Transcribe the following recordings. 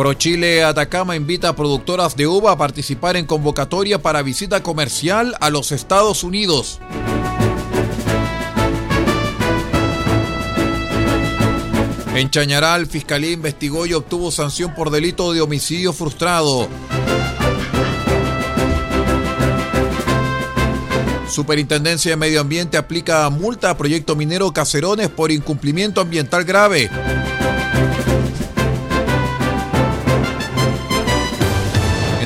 ProChile Atacama invita a productoras de uva a participar en convocatoria para visita comercial a los Estados Unidos. En Chañaral, Fiscalía investigó y obtuvo sanción por delito de homicidio frustrado. Superintendencia de Medio Ambiente aplica multa a proyecto minero Caserones por incumplimiento ambiental grave.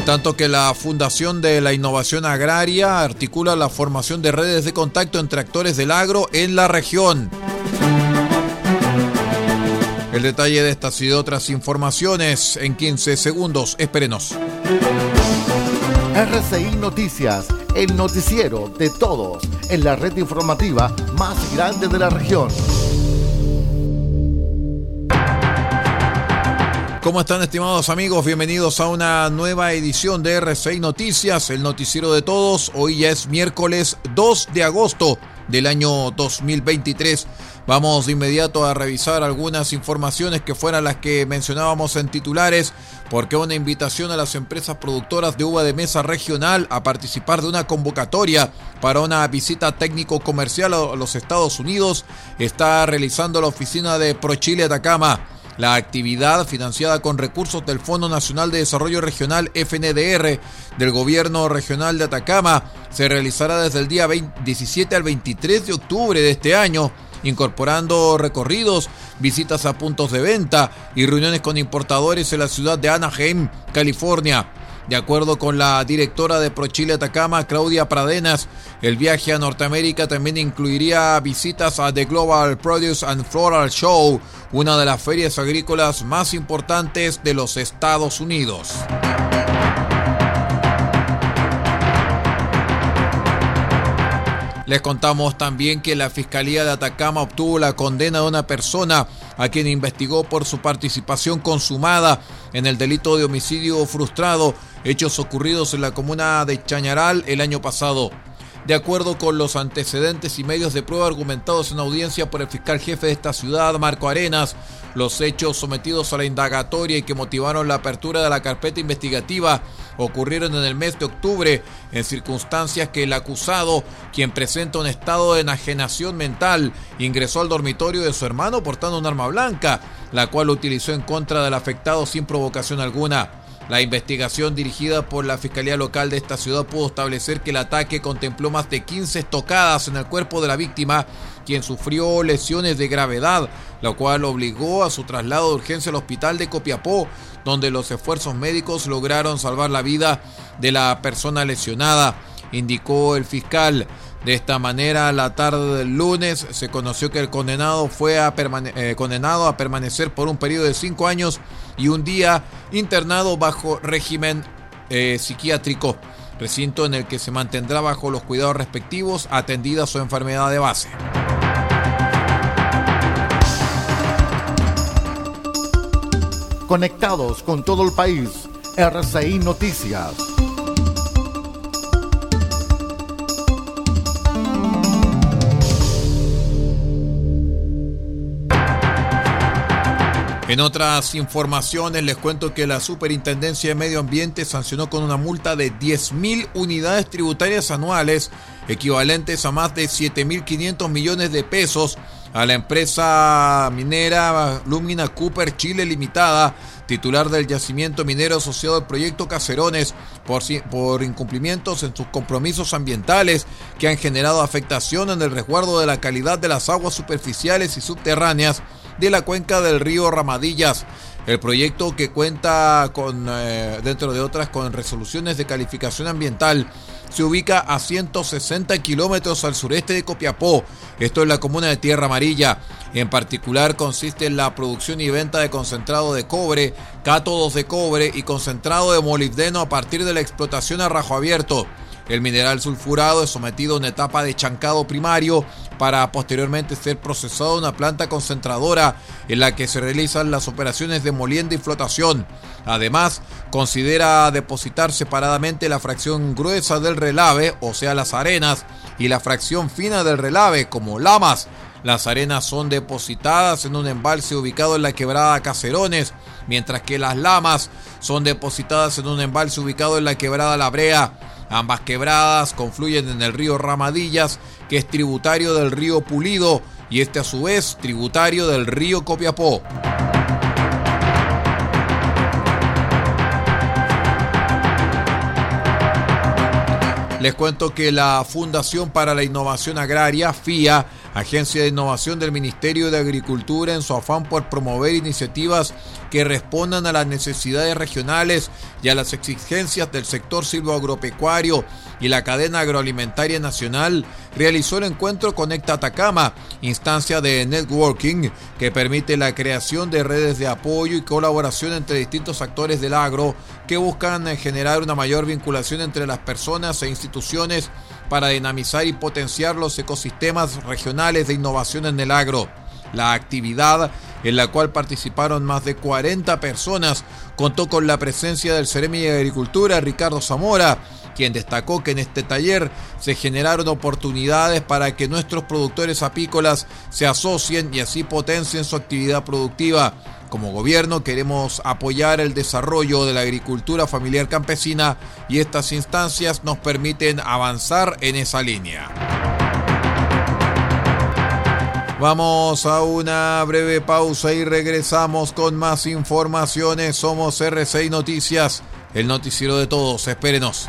Tanto que la Fundación de la Innovación Agraria articula la formación de redes de contacto entre actores del agro en la región. El detalle de estas y de otras informaciones en 15 segundos. Espérenos. RCI Noticias, el noticiero de todos, en la red informativa más grande de la región. ¿Cómo están estimados amigos? Bienvenidos a una nueva edición de R6 Noticias, el noticiero de todos. Hoy ya es miércoles 2 de agosto del año 2023. Vamos de inmediato a revisar algunas informaciones que fueran las que mencionábamos en titulares, porque una invitación a las empresas productoras de uva de mesa regional a participar de una convocatoria para una visita técnico-comercial a los Estados Unidos está realizando la oficina de ProChile Atacama. La actividad, financiada con recursos del Fondo Nacional de Desarrollo Regional FNDR del Gobierno Regional de Atacama, se realizará desde el día 17 al 23 de octubre de este año, incorporando recorridos, visitas a puntos de venta y reuniones con importadores en la ciudad de Anaheim, California. De acuerdo con la directora de ProChile Atacama, Claudia Pradenas, el viaje a Norteamérica también incluiría visitas a The Global Produce and Floral Show, una de las ferias agrícolas más importantes de los Estados Unidos. Les contamos también que la Fiscalía de Atacama obtuvo la condena de una persona a quien investigó por su participación consumada en el delito de homicidio frustrado, hechos ocurridos en la comuna de Chañaral el año pasado. De acuerdo con los antecedentes y medios de prueba argumentados en audiencia por el fiscal jefe de esta ciudad, Marco Arenas, los hechos sometidos a la indagatoria y que motivaron la apertura de la carpeta investigativa ocurrieron en el mes de octubre en circunstancias que el acusado, quien presenta un estado de enajenación mental, ingresó al dormitorio de su hermano portando un arma blanca, la cual utilizó en contra del afectado sin provocación alguna. La investigación dirigida por la Fiscalía Local de esta ciudad pudo establecer que el ataque contempló más de 15 estocadas en el cuerpo de la víctima, quien sufrió lesiones de gravedad, lo cual obligó a su traslado de urgencia al hospital de Copiapó, donde los esfuerzos médicos lograron salvar la vida de la persona lesionada, indicó el fiscal. De esta manera, la tarde del lunes se conoció que el condenado fue eh, condenado a permanecer por un periodo de cinco años y un día internado bajo régimen eh, psiquiátrico, recinto en el que se mantendrá bajo los cuidados respectivos atendida su enfermedad de base. Conectados con todo el país, RCI Noticias. En otras informaciones les cuento que la Superintendencia de Medio Ambiente sancionó con una multa de 10.000 unidades tributarias anuales, equivalentes a más de 7.500 millones de pesos, a la empresa minera Lumina Cooper Chile Limitada, titular del yacimiento minero asociado al proyecto Caserones, por, por incumplimientos en sus compromisos ambientales que han generado afectación en el resguardo de la calidad de las aguas superficiales y subterráneas de la cuenca del río Ramadillas. El proyecto que cuenta con, eh, dentro de otras, con resoluciones de calificación ambiental, se ubica a 160 kilómetros al sureste de Copiapó, esto es la comuna de Tierra Amarilla. En particular consiste en la producción y venta de concentrado de cobre, cátodos de cobre y concentrado de molibdeno a partir de la explotación a rajo abierto. El mineral sulfurado es sometido a una etapa de chancado primario para posteriormente ser procesado en una planta concentradora en la que se realizan las operaciones de molienda y flotación. Además, considera depositar separadamente la fracción gruesa del relave, o sea las arenas, y la fracción fina del relave, como lamas. Las arenas son depositadas en un embalse ubicado en la quebrada Cacerones, mientras que las lamas son depositadas en un embalse ubicado en la quebrada La Brea. Ambas quebradas confluyen en el río Ramadillas, que es tributario del río Pulido, y este a su vez tributario del río Copiapó. Les cuento que la Fundación para la Innovación Agraria, FIA, Agencia de Innovación del Ministerio de Agricultura, en su afán por promover iniciativas que respondan a las necesidades regionales y a las exigencias del sector silvoagropecuario y la cadena agroalimentaria nacional, realizó el encuentro Conecta Atacama, instancia de networking que permite la creación de redes de apoyo y colaboración entre distintos actores del agro que buscan generar una mayor vinculación entre las personas e instituciones para dinamizar y potenciar los ecosistemas regionales de innovación en el agro. La actividad, en la cual participaron más de 40 personas, contó con la presencia del Ceremi de Agricultura, Ricardo Zamora, quien destacó que en este taller se generaron oportunidades para que nuestros productores apícolas se asocien y así potencien su actividad productiva. Como gobierno queremos apoyar el desarrollo de la agricultura familiar campesina y estas instancias nos permiten avanzar en esa línea. Vamos a una breve pausa y regresamos con más informaciones. Somos R6 Noticias, el noticiero de todos. Espérenos.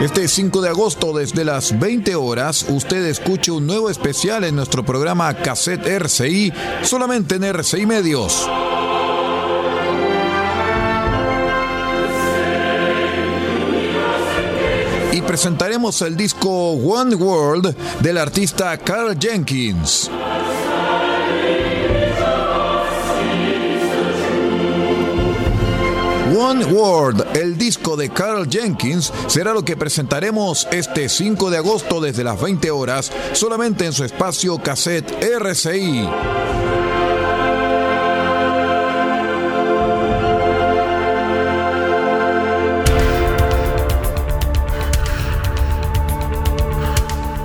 Este 5 de agosto, desde las 20 horas, usted escuche un nuevo especial en nuestro programa Cassette RCI, solamente en RCI Medios. Y presentaremos el disco One World del artista Carl Jenkins. One World, el disco de Carl Jenkins, será lo que presentaremos este 5 de agosto desde las 20 horas, solamente en su espacio cassette RCI.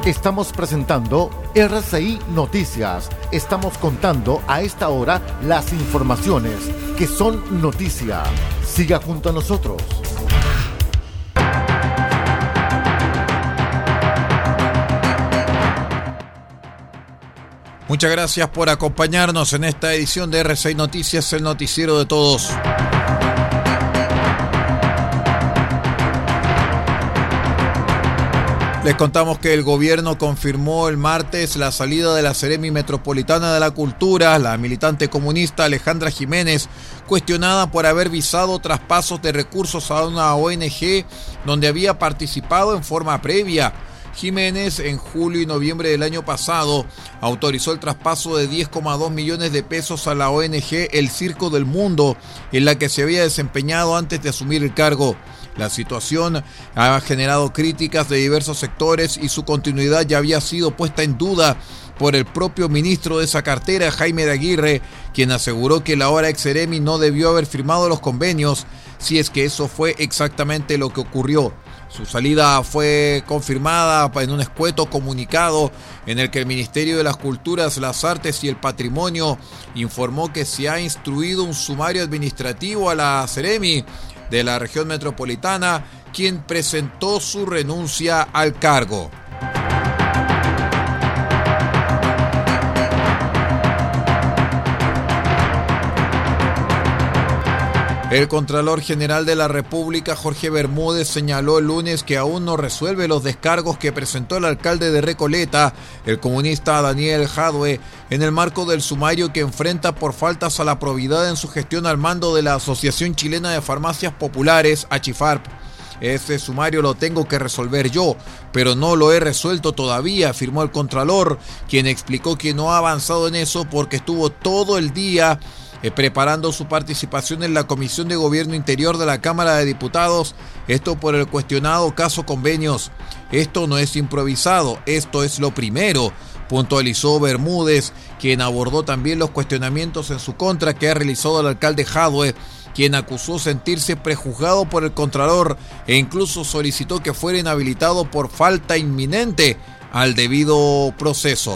Estamos presentando RCI Noticias. Estamos contando a esta hora las informaciones que son noticia. Siga junto a nosotros. Muchas gracias por acompañarnos en esta edición de RCI Noticias, el noticiero de todos. Les contamos que el gobierno confirmó el martes la salida de la Seremi Metropolitana de la Cultura, la militante comunista Alejandra Jiménez, cuestionada por haber visado traspasos de recursos a una ONG donde había participado en forma previa. Jiménez en julio y noviembre del año pasado autorizó el traspaso de 10,2 millones de pesos a la ONG El Circo del Mundo, en la que se había desempeñado antes de asumir el cargo. La situación ha generado críticas de diversos sectores y su continuidad ya había sido puesta en duda por el propio ministro de esa cartera, Jaime de Aguirre, quien aseguró que la hora Exeremi no debió haber firmado los convenios, si es que eso fue exactamente lo que ocurrió. Su salida fue confirmada en un escueto comunicado en el que el Ministerio de las Culturas, las Artes y el Patrimonio informó que se ha instruido un sumario administrativo a la Ceremi de la región metropolitana, quien presentó su renuncia al cargo. El Contralor General de la República, Jorge Bermúdez, señaló el lunes que aún no resuelve los descargos que presentó el alcalde de Recoleta, el comunista Daniel Jadwe, en el marco del sumario que enfrenta por faltas a la probidad en su gestión al mando de la Asociación Chilena de Farmacias Populares, ACHIFARP. Ese sumario lo tengo que resolver yo, pero no lo he resuelto todavía, afirmó el Contralor, quien explicó que no ha avanzado en eso porque estuvo todo el día eh, preparando su participación en la Comisión de Gobierno Interior de la Cámara de Diputados, esto por el cuestionado caso convenios. Esto no es improvisado, esto es lo primero, puntualizó Bermúdez, quien abordó también los cuestionamientos en su contra que ha realizado el alcalde Jadwe quien acusó sentirse prejuzgado por el Contralor e incluso solicitó que fuera inhabilitado por falta inminente al debido proceso.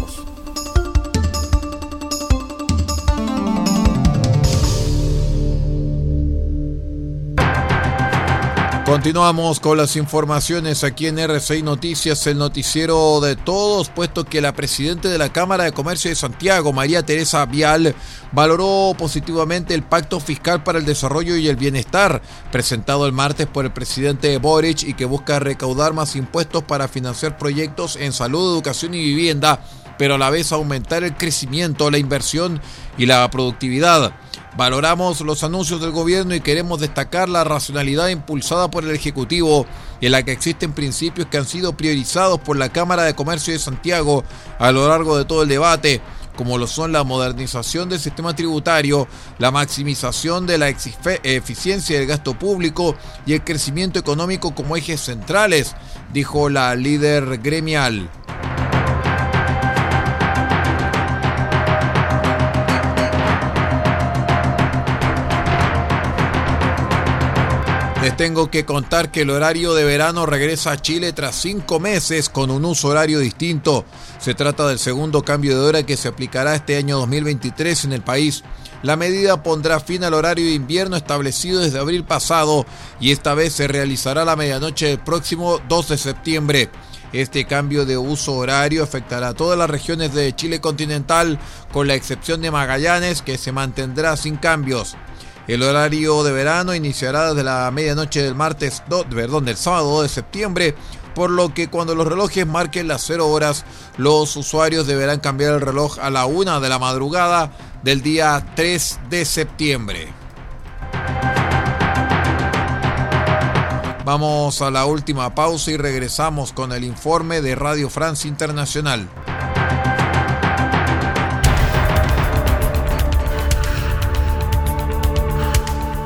Continuamos con las informaciones aquí en RCI Noticias, el noticiero de todos, puesto que la presidenta de la Cámara de Comercio de Santiago, María Teresa Vial, valoró positivamente el Pacto Fiscal para el Desarrollo y el Bienestar, presentado el martes por el presidente Boric y que busca recaudar más impuestos para financiar proyectos en salud, educación y vivienda, pero a la vez aumentar el crecimiento, la inversión y la productividad. Valoramos los anuncios del gobierno y queremos destacar la racionalidad impulsada por el Ejecutivo, en la que existen principios que han sido priorizados por la Cámara de Comercio de Santiago a lo largo de todo el debate, como lo son la modernización del sistema tributario, la maximización de la eficiencia del gasto público y el crecimiento económico como ejes centrales, dijo la líder gremial. Les tengo que contar que el horario de verano regresa a Chile tras cinco meses con un uso horario distinto. Se trata del segundo cambio de hora que se aplicará este año 2023 en el país. La medida pondrá fin al horario de invierno establecido desde abril pasado y esta vez se realizará a la medianoche del próximo 2 de septiembre. Este cambio de uso horario afectará a todas las regiones de Chile continental, con la excepción de Magallanes, que se mantendrá sin cambios. El horario de verano iniciará desde la medianoche del martes, perdón, del sábado 2 de septiembre, por lo que cuando los relojes marquen las 0 horas, los usuarios deberán cambiar el reloj a la 1 de la madrugada del día 3 de septiembre. Vamos a la última pausa y regresamos con el informe de Radio France Internacional.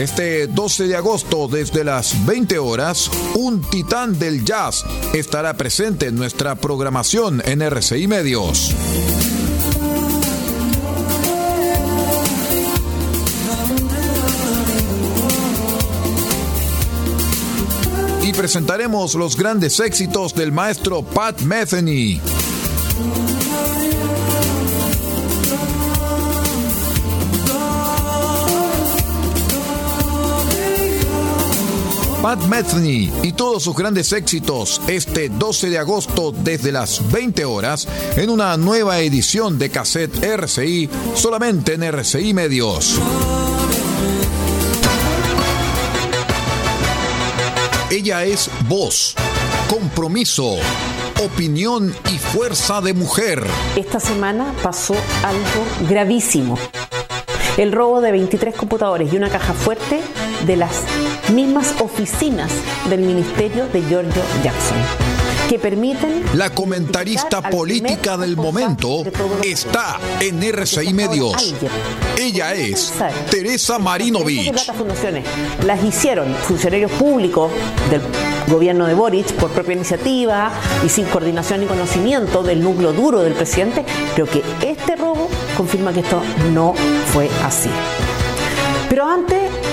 Este 12 de agosto, desde las 20 horas, un titán del jazz estará presente en nuestra programación en RCI Medios. Y presentaremos los grandes éxitos del maestro Pat Metheny. Pat Metheny y todos sus grandes éxitos este 12 de agosto desde las 20 horas en una nueva edición de cassette RCI solamente en RCI Medios. Ella es voz, compromiso, opinión y fuerza de mujer. Esta semana pasó algo gravísimo. El robo de 23 computadores y una caja fuerte de las mismas oficinas del ministerio de Giorgio Jackson que permiten... La comentarista política del momento está en RCI Medios. Ella es Teresa Marinovich. Las hicieron funcionarios públicos del gobierno de Boric por propia iniciativa y sin coordinación y conocimiento del núcleo duro del presidente. Creo que este robo confirma que esto no fue así. Pero antes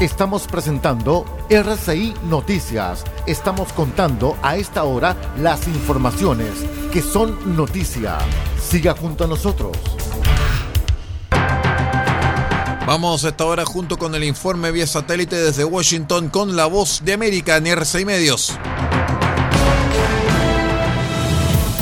Estamos presentando RCI Noticias. Estamos contando a esta hora las informaciones que son noticia. Siga junto a nosotros. Vamos a esta hora junto con el informe vía satélite desde Washington con la voz de América en RCI Medios.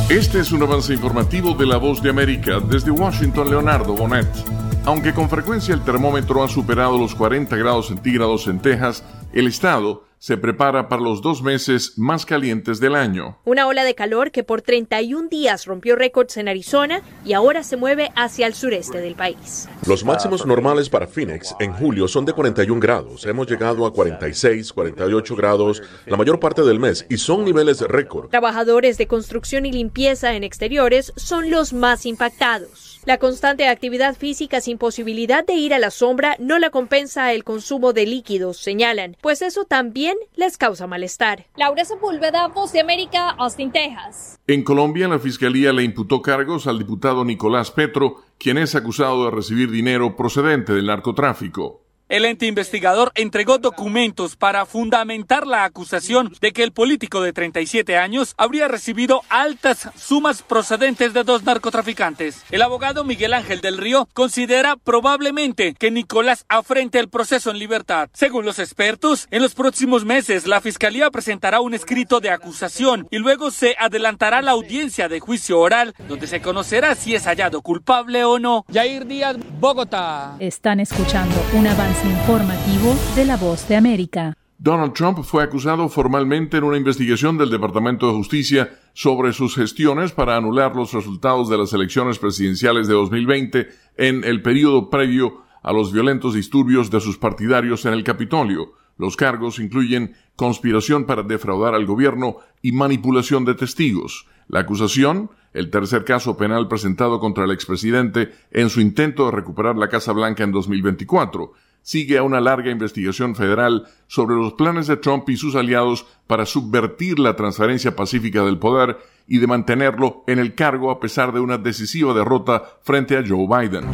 Este es un avance informativo de la voz de América desde Washington, Leonardo Bonet. Aunque con frecuencia el termómetro ha superado los 40 grados centígrados en Texas, el estado se prepara para los dos meses más calientes del año. Una ola de calor que por 31 días rompió récords en Arizona y ahora se mueve hacia el sureste del país. Los máximos normales para Phoenix en julio son de 41 grados. Hemos llegado a 46, 48 grados la mayor parte del mes y son niveles récord. Trabajadores de construcción y limpieza en exteriores son los más impactados. La constante actividad física sin posibilidad de ir a la sombra no la compensa el consumo de líquidos, señalan, pues eso también les causa malestar. Laura Sepúlveda, Voz de América, Austin, Texas. En Colombia, la fiscalía le imputó cargos al diputado Nicolás Petro, quien es acusado de recibir dinero procedente del narcotráfico. El ente investigador entregó documentos para fundamentar la acusación de que el político de 37 años habría recibido altas sumas procedentes de dos narcotraficantes. El abogado Miguel Ángel del Río considera probablemente que Nicolás afrente el proceso en libertad. Según los expertos, en los próximos meses la Fiscalía presentará un escrito de acusación y luego se adelantará la audiencia de juicio oral, donde se conocerá si es hallado culpable o no. Jair Díaz, Bogotá. Están escuchando un avance informativo de La Voz de América. Donald Trump fue acusado formalmente en una investigación del Departamento de Justicia sobre sus gestiones para anular los resultados de las elecciones presidenciales de 2020 en el periodo previo a los violentos disturbios de sus partidarios en el Capitolio. Los cargos incluyen conspiración para defraudar al gobierno y manipulación de testigos. La acusación, el tercer caso penal presentado contra el expresidente en su intento de recuperar la Casa Blanca en 2024, sigue a una larga investigación federal sobre los planes de Trump y sus aliados para subvertir la transferencia pacífica del poder y de mantenerlo en el cargo a pesar de una decisiva derrota frente a Joe Biden.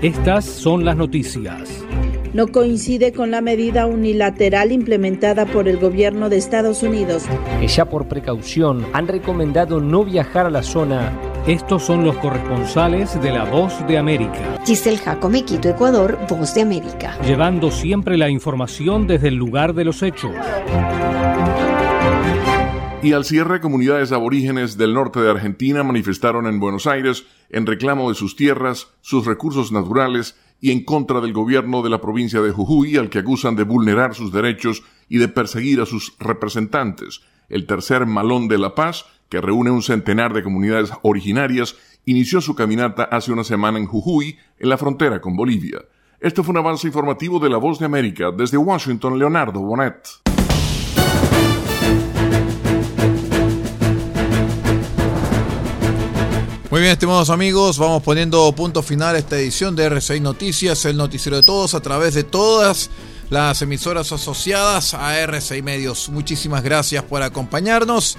Estas son las noticias. No coincide con la medida unilateral implementada por el gobierno de Estados Unidos. Que ya por precaución han recomendado no viajar a la zona estos son los corresponsales de La Voz de América. Giselle Jacome, Quito, Ecuador, Voz de América. Llevando siempre la información desde el lugar de los hechos. Y al cierre, comunidades aborígenes del norte de Argentina manifestaron en Buenos Aires en reclamo de sus tierras, sus recursos naturales y en contra del gobierno de la provincia de Jujuy, al que acusan de vulnerar sus derechos y de perseguir a sus representantes. El tercer Malón de la Paz que reúne un centenar de comunidades originarias, inició su caminata hace una semana en Jujuy, en la frontera con Bolivia. Este fue un avance informativo de La Voz de América desde Washington, Leonardo Bonet. Muy bien, estimados amigos, vamos poniendo punto final a esta edición de R6 Noticias, el noticiero de todos a través de todas las emisoras asociadas a R6 Medios. Muchísimas gracias por acompañarnos